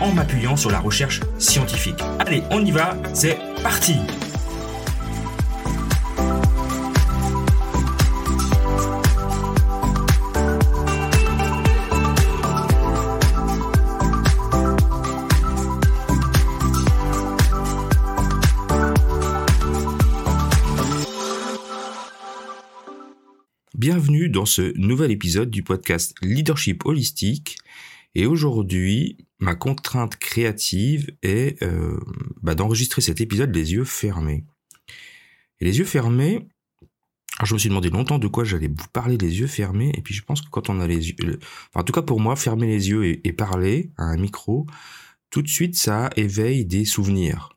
en m'appuyant sur la recherche scientifique. Allez, on y va, c'est parti Bienvenue dans ce nouvel épisode du podcast Leadership Holistique. Et aujourd'hui, ma contrainte créative est euh, bah, d'enregistrer cet épisode les yeux fermés. Et les yeux fermés, je me suis demandé longtemps de quoi j'allais vous parler les yeux fermés, et puis je pense que quand on a les yeux, en tout cas pour moi, fermer les yeux et, parler à un micro, tout de suite ça éveille des souvenirs.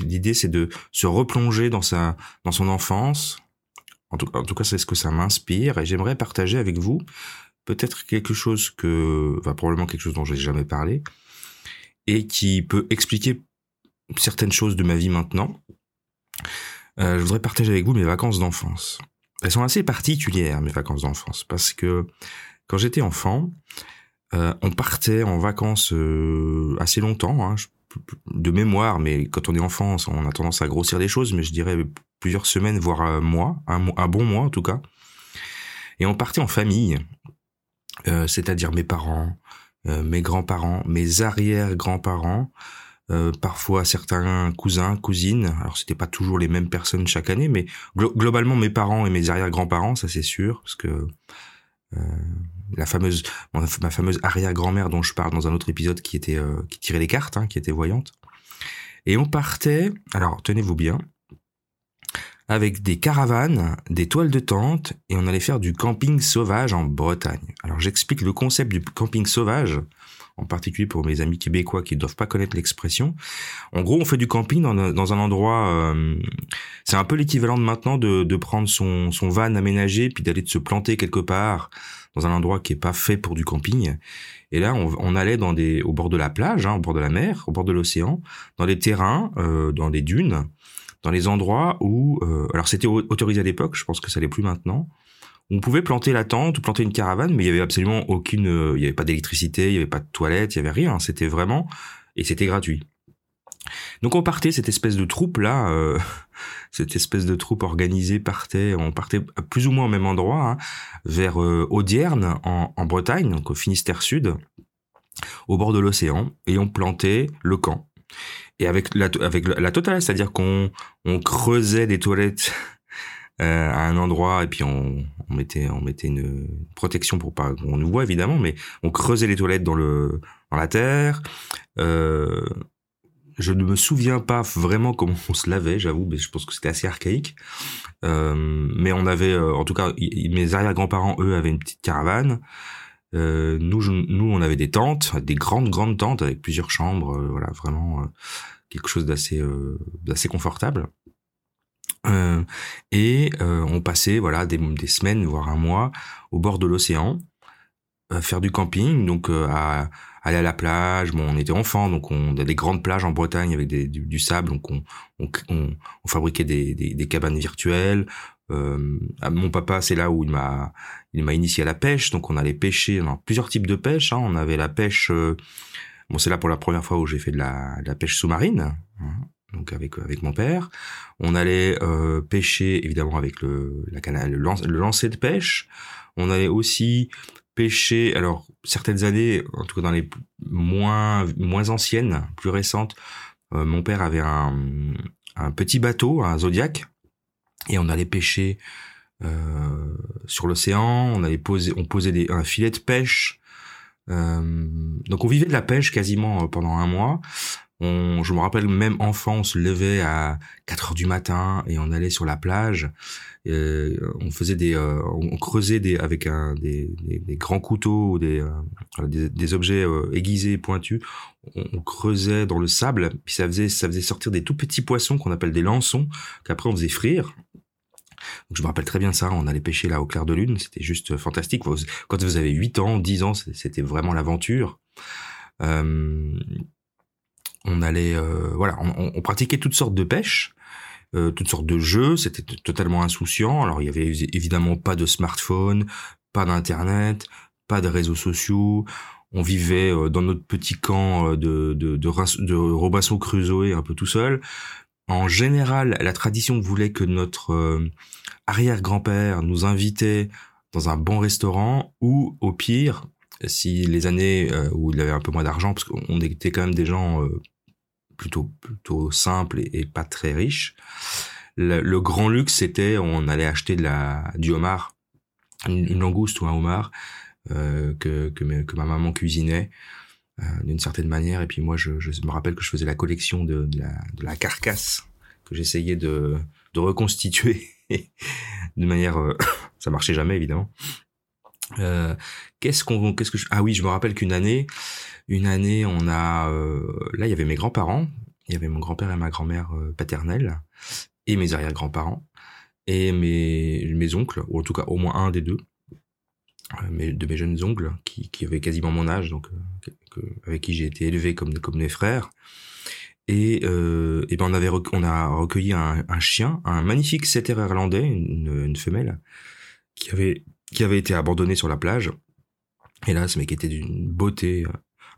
L'idée, c'est de se replonger dans sa, dans son enfance. En tout cas, c'est ce que ça m'inspire, et j'aimerais partager avec vous peut-être quelque chose que, enfin probablement quelque chose dont j'ai jamais parlé, et qui peut expliquer certaines choses de ma vie maintenant. Euh, je voudrais partager avec vous mes vacances d'enfance. Elles sont assez particulières, mes vacances d'enfance, parce que quand j'étais enfant, euh, on partait en vacances euh, assez longtemps, hein, de mémoire, mais quand on est enfant, on a tendance à grossir les choses, mais je dirais plusieurs semaines, voire un mois, un, un bon mois en tout cas. Et on partait en famille. Euh, c'est-à-dire mes parents, euh, mes grands-parents, mes arrière-grands-parents, euh, parfois certains cousins, cousines. Alors c'était pas toujours les mêmes personnes chaque année, mais globalement mes parents et mes arrière-grands-parents, ça c'est sûr, parce que la fameuse, ma fameuse arrière-grand-mère dont je parle dans un autre épisode qui était qui tirait les cartes, hein, qui était voyante. Et on partait. Alors tenez-vous bien avec des caravanes, des toiles de tente, et on allait faire du camping sauvage en Bretagne. Alors j'explique le concept du camping sauvage, en particulier pour mes amis québécois qui ne doivent pas connaître l'expression. En gros, on fait du camping dans, un endroit, euh, c'est un peu l'équivalent de maintenant de, prendre son, van aménagé, puis d'aller se planter quelque part dans un endroit qui est pas fait pour du camping. Et là, on, allait dans des, au bord de la plage, hein, au bord de la mer, au bord de l'océan, dans des terrains, euh, dans des dunes, dans les endroits où, euh, alors c'était autorisé à l'époque, je pense que ça l'est plus maintenant. On pouvait planter la tente ou planter une caravane, mais il y avait absolument aucune, euh, il y avait pas d'électricité, il y avait pas de toilette, il y avait rien. C'était vraiment et c'était gratuit. Donc on partait cette espèce de troupe là, euh, cette espèce de troupe organisée partait, on partait plus ou moins au même endroit, hein, vers Audierne en, en, Bretagne, donc au Finistère Sud, au bord de l'océan, et on plantait le camp et avec la, avec la totale, c'est-à-dire qu'on on creusait des toilettes euh, à un endroit et puis on, on, mettait on mettait une protection pour pas qu'on nous voit évidemment, mais on creusait les toilettes dans le dans la terre. Euh, je ne me souviens pas vraiment comment on se lavait, j'avoue, mais je pense que c'était assez archaïque. Euh, mais on avait, euh, en tout cas, mes arrière-grands-parents, eux, avaient une petite caravane. Euh, nous, nous, on avait des tentes, des grandes, grandes tentes avec plusieurs chambres, euh, voilà, vraiment euh, quelque chose d'assez, d'assez confortable. et on passait, voilà, des, des, semaines, voire un mois, au bord de l'océan, à faire du camping, donc à aller à la plage. Bon, on était enfants, donc on a des grandes plages en Bretagne avec des, du, sable, donc on, on, on, fabriquait des, des, des, cabanes virtuelles. Euh, mon papa, c'est là où il m'a, il m'a initié à la pêche. Donc on allait pêcher dans plusieurs types de pêche. Hein. On avait la pêche. Euh, bon, c'est là pour la première fois où j'ai fait de la, de la pêche sous-marine. Hein, donc avec avec mon père, on allait euh, pêcher évidemment avec le la canal, le, le lancer de pêche. On allait aussi pêcher. Alors certaines années, en tout cas dans les moins moins anciennes, plus récentes, euh, mon père avait un un petit bateau, un Zodiac, et on allait pêcher euh, sur l'océan, on allait poser, on posait des, un filet de pêche. Euh, donc on vivait de la pêche quasiment euh, pendant un mois. On, je me rappelle même enfant, on se levait à 4 heures du matin et on allait sur la plage. Euh, on faisait des, euh, on creusait des avec un des, des, grands couteaux ou des, euh, des, des objets euh, aiguisés pointus. On, on, creusait dans le sable, puis ça faisait ça faisait sortir des tout petits poissons qu'on appelle des lançons qu'après on faisait frire. Donc je me rappelle très bien ça, on allait pêcher là au clair de lune, c'était juste fantastique. Quand vous avez 8 ans, 10 ans, c'était vraiment l'aventure. Euh, on allait, euh, voilà, on, pratiquait toutes sortes de pêches, euh, toutes sortes de jeux. C'était totalement insouciant. Alors il y avait évidemment pas de smartphone, pas d'internet, pas de réseaux sociaux. On vivait euh, dans notre petit camp de, de, de, de Robinson Crusoe un peu tout seul. En général, la tradition voulait que notre arrière-grand-père nous invitait dans un bon restaurant ou au pire, si les années où il avait un peu moins d'argent, parce qu'on était quand même des gens plutôt plutôt simple et, pas très riche. Le, grand luxe, c'était on allait acheter la du homard, une, langouste ou un homard euh, que, ma maman cuisinait euh, d'une certaine manière. Et puis moi, je, je, me rappelle que je faisais la collection de, la, de la carcasse que j'essayais de, de reconstituer de manière, euh, ça marchait jamais évidemment. Euh, qu'est-ce qu'on, qu'est-ce que je... ah oui, je me rappelle qu'une année, une année, on a, euh, là, il y avait mes grands-parents, il y avait mon grand-père et ma grand-mère euh, paternelle, et mes arrière-grands-parents, et mes, mes oncles, ou en tout cas au moins un des deux, de mes jeunes oncles, qui, qui avaient quasiment mon âge, donc avec qui j'ai été élevé comme comme mes frères. Et, et ben on avait on a recueilli un, chien, un magnifique setter irlandais, une, femelle, qui avait qui avait été abandonné sur la plage. Hélas, mais qui était d'une beauté,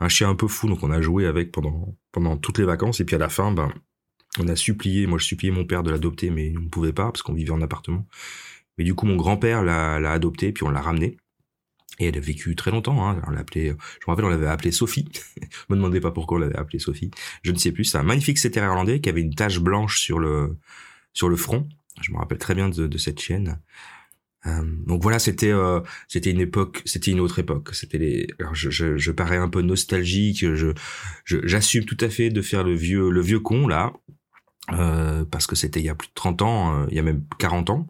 un chien un peu fou, donc on a joué avec pendant pendant toutes les vacances. Et puis à la fin, ben, on a supplié, moi je suppliais mon père de l'adopter, mais on ne pouvait pas parce qu'on vivait en appartement. Mais du coup, mon grand-père l'a adopté, puis on l'a ramené. Et elle a vécu très longtemps. Hein. On l'appelait, je me rappelle, on l'avait appelée Sophie. me demandez pas pourquoi on l'avait appelée Sophie. Je ne sais plus. C'est un magnifique setter irlandais qui avait une tache blanche sur le sur le front. Je me rappelle très bien de, de cette chienne. Euh, donc voilà, c'était euh, c'était une époque, c'était une autre époque. C'était les. Je, je, je parais un peu nostalgique. Je j'assume tout à fait de faire le vieux le vieux con là, euh, parce que c'était il y a plus de 30 ans, il y a même 40 ans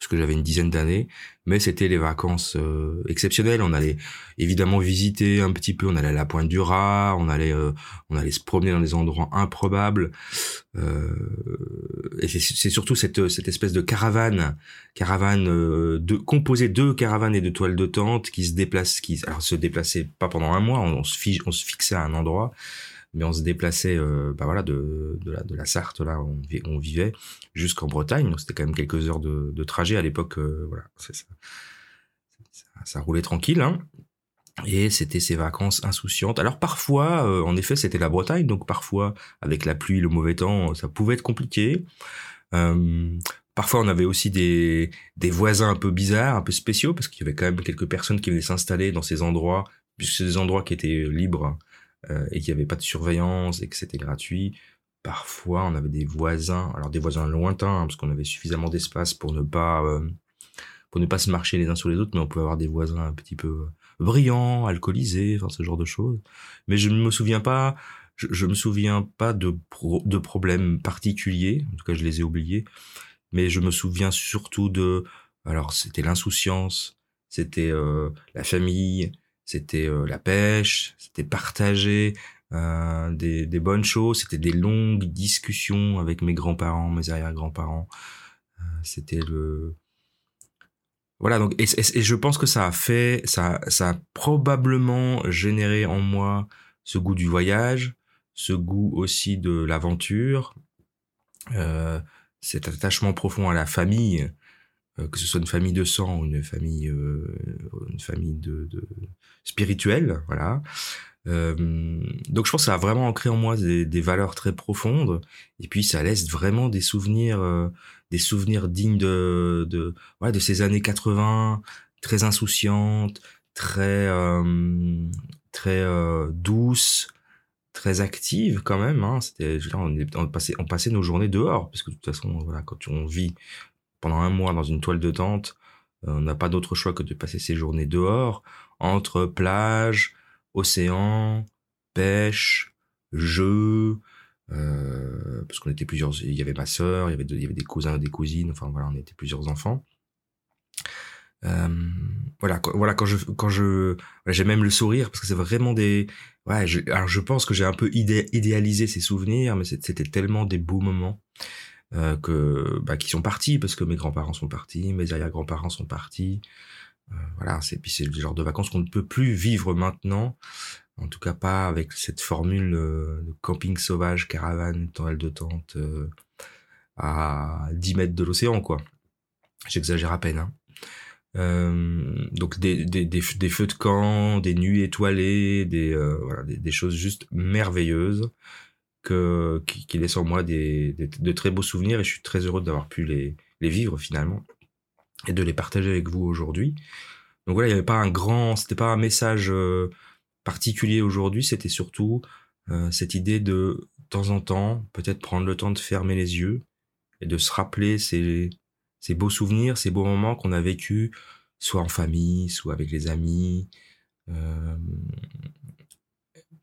parce que j'avais une dizaine d'années, mais c'était les vacances euh, exceptionnelles. On allait évidemment visiter un petit peu, on allait à la Pointe du Raz, on allait euh, on allait se promener dans des endroits improbables. Euh, et c'est surtout cette cette espèce de caravane, caravane de composée de caravanes et de toiles de tente qui se déplacent, qui se déplaçaient pas pendant un mois, on, se, on se fixait à un endroit mais on se déplaçait euh, bah voilà de, de, la, de la Sarthe là où on, vivait jusqu'en Bretagne. Donc c'était quand même quelques heures de, de trajet à l'époque euh, voilà. Ça, ça, ça, roulait tranquille hein. et c'était ces vacances insouciantes. Alors parfois euh, en effet c'était la Bretagne. Donc parfois avec la pluie le mauvais temps ça pouvait être compliqué. Euh, Parfois, on avait aussi des, des voisins un peu bizarres, un peu spéciaux, parce qu'il y avait quand même quelques personnes qui venaient s'installer dans ces endroits, puisque c'est des endroits qui étaient libres euh, et qu'il n'y avait pas de surveillance et que c'était gratuit. Parfois, on avait des voisins, alors des voisins lointains, hein, parce qu'on avait suffisamment d'espace pour ne pas euh, pour ne pas se marcher les uns sur les autres, mais on pouvait avoir des voisins un petit peu euh, brillants, alcoolisés, enfin ce genre de choses. Mais je ne me souviens pas, je, me souviens pas de de problèmes particuliers. En tout cas, je les ai oubliés. Mais je me souviens surtout de, alors c'était l'insouciance, c'était la famille, c'était euh, la pêche, c'était partager euh, des, bonnes choses, c'était des longues discussions avec mes grands-parents, mes arrière-grands-parents. Euh, c'était le voilà donc et, je pense que ça a fait ça ça a probablement généré en moi ce goût du voyage, ce goût aussi de l'aventure, cet attachement profond à la famille que ce soit une famille de sang ou une famille, famille de, spirituelle, voilà. Euh, donc je pense que ça a vraiment ancré en moi des, valeurs très profondes et puis ça laisse vraiment des souvenirs euh, des souvenirs dignes de de de ces années 80 très insouciantes très euh, très douces très actives quand même hein. c'était on, on passait on passait nos journées dehors parce que de toute façon voilà quand on vit pendant un mois dans une toile de tente. Euh, on n'a pas d'autre choix que de passer ses journées dehors, entre plage, océan, pêche, jeux, euh, parce qu'on était plusieurs, il y avait ma sœur, il y avait, des cousins, des cousines, enfin voilà, on était plusieurs enfants. Euh, voilà, quand, voilà quand je quand je j'ai même le sourire parce que c'est vraiment des ouais je, alors je pense que j'ai un peu idéalisé ces souvenirs mais c'était tellement des beaux moments euh, que bah, qui sont partis parce que mes grands-parents sont partis mes arrière-grands-parents sont partis euh, voilà c'est puis c'est le genre de vacances qu'on ne peut plus vivre maintenant en tout cas pas avec cette formule euh, de camping sauvage, caravane, tente de tente euh, à 10 mètres de l'océan, quoi. J'exagère à peine. Hein. Euh, donc des, des, des, feux de camp, des nuits étoilées, des, euh, voilà, des, choses juste merveilleuses qui laissent en moi des, de très beaux souvenirs et je suis très heureux d'avoir pu les, les vivre finalement et de les partager avec vous aujourd'hui. Donc voilà, il n'y avait pas un grand, c'était pas un message euh, particulier aujourd'hui, c'était surtout euh, cette idée de, de temps en temps, peut-être prendre le temps de fermer les yeux et de se rappeler ces, ces beaux souvenirs, ces beaux moments qu'on a vécu, soit en famille, soit avec les amis. Euh,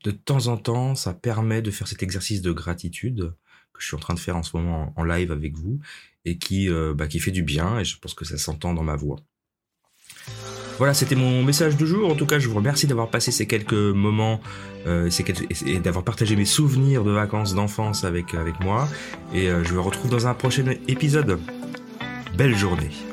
de temps en temps, ça permet de faire cet exercice de gratitude que je suis en train de faire en ce moment en live avec vous et qui, euh, bah, qui fait du bien et je pense que ça s'entend dans ma voix. Voilà, c'était mon message du jour. En tout cas, je vous remercie d'avoir passé ces quelques moments euh, et d'avoir partagé mes souvenirs de vacances d'enfance avec, avec moi. Et euh, je vous retrouve dans un prochain épisode. Belle journée.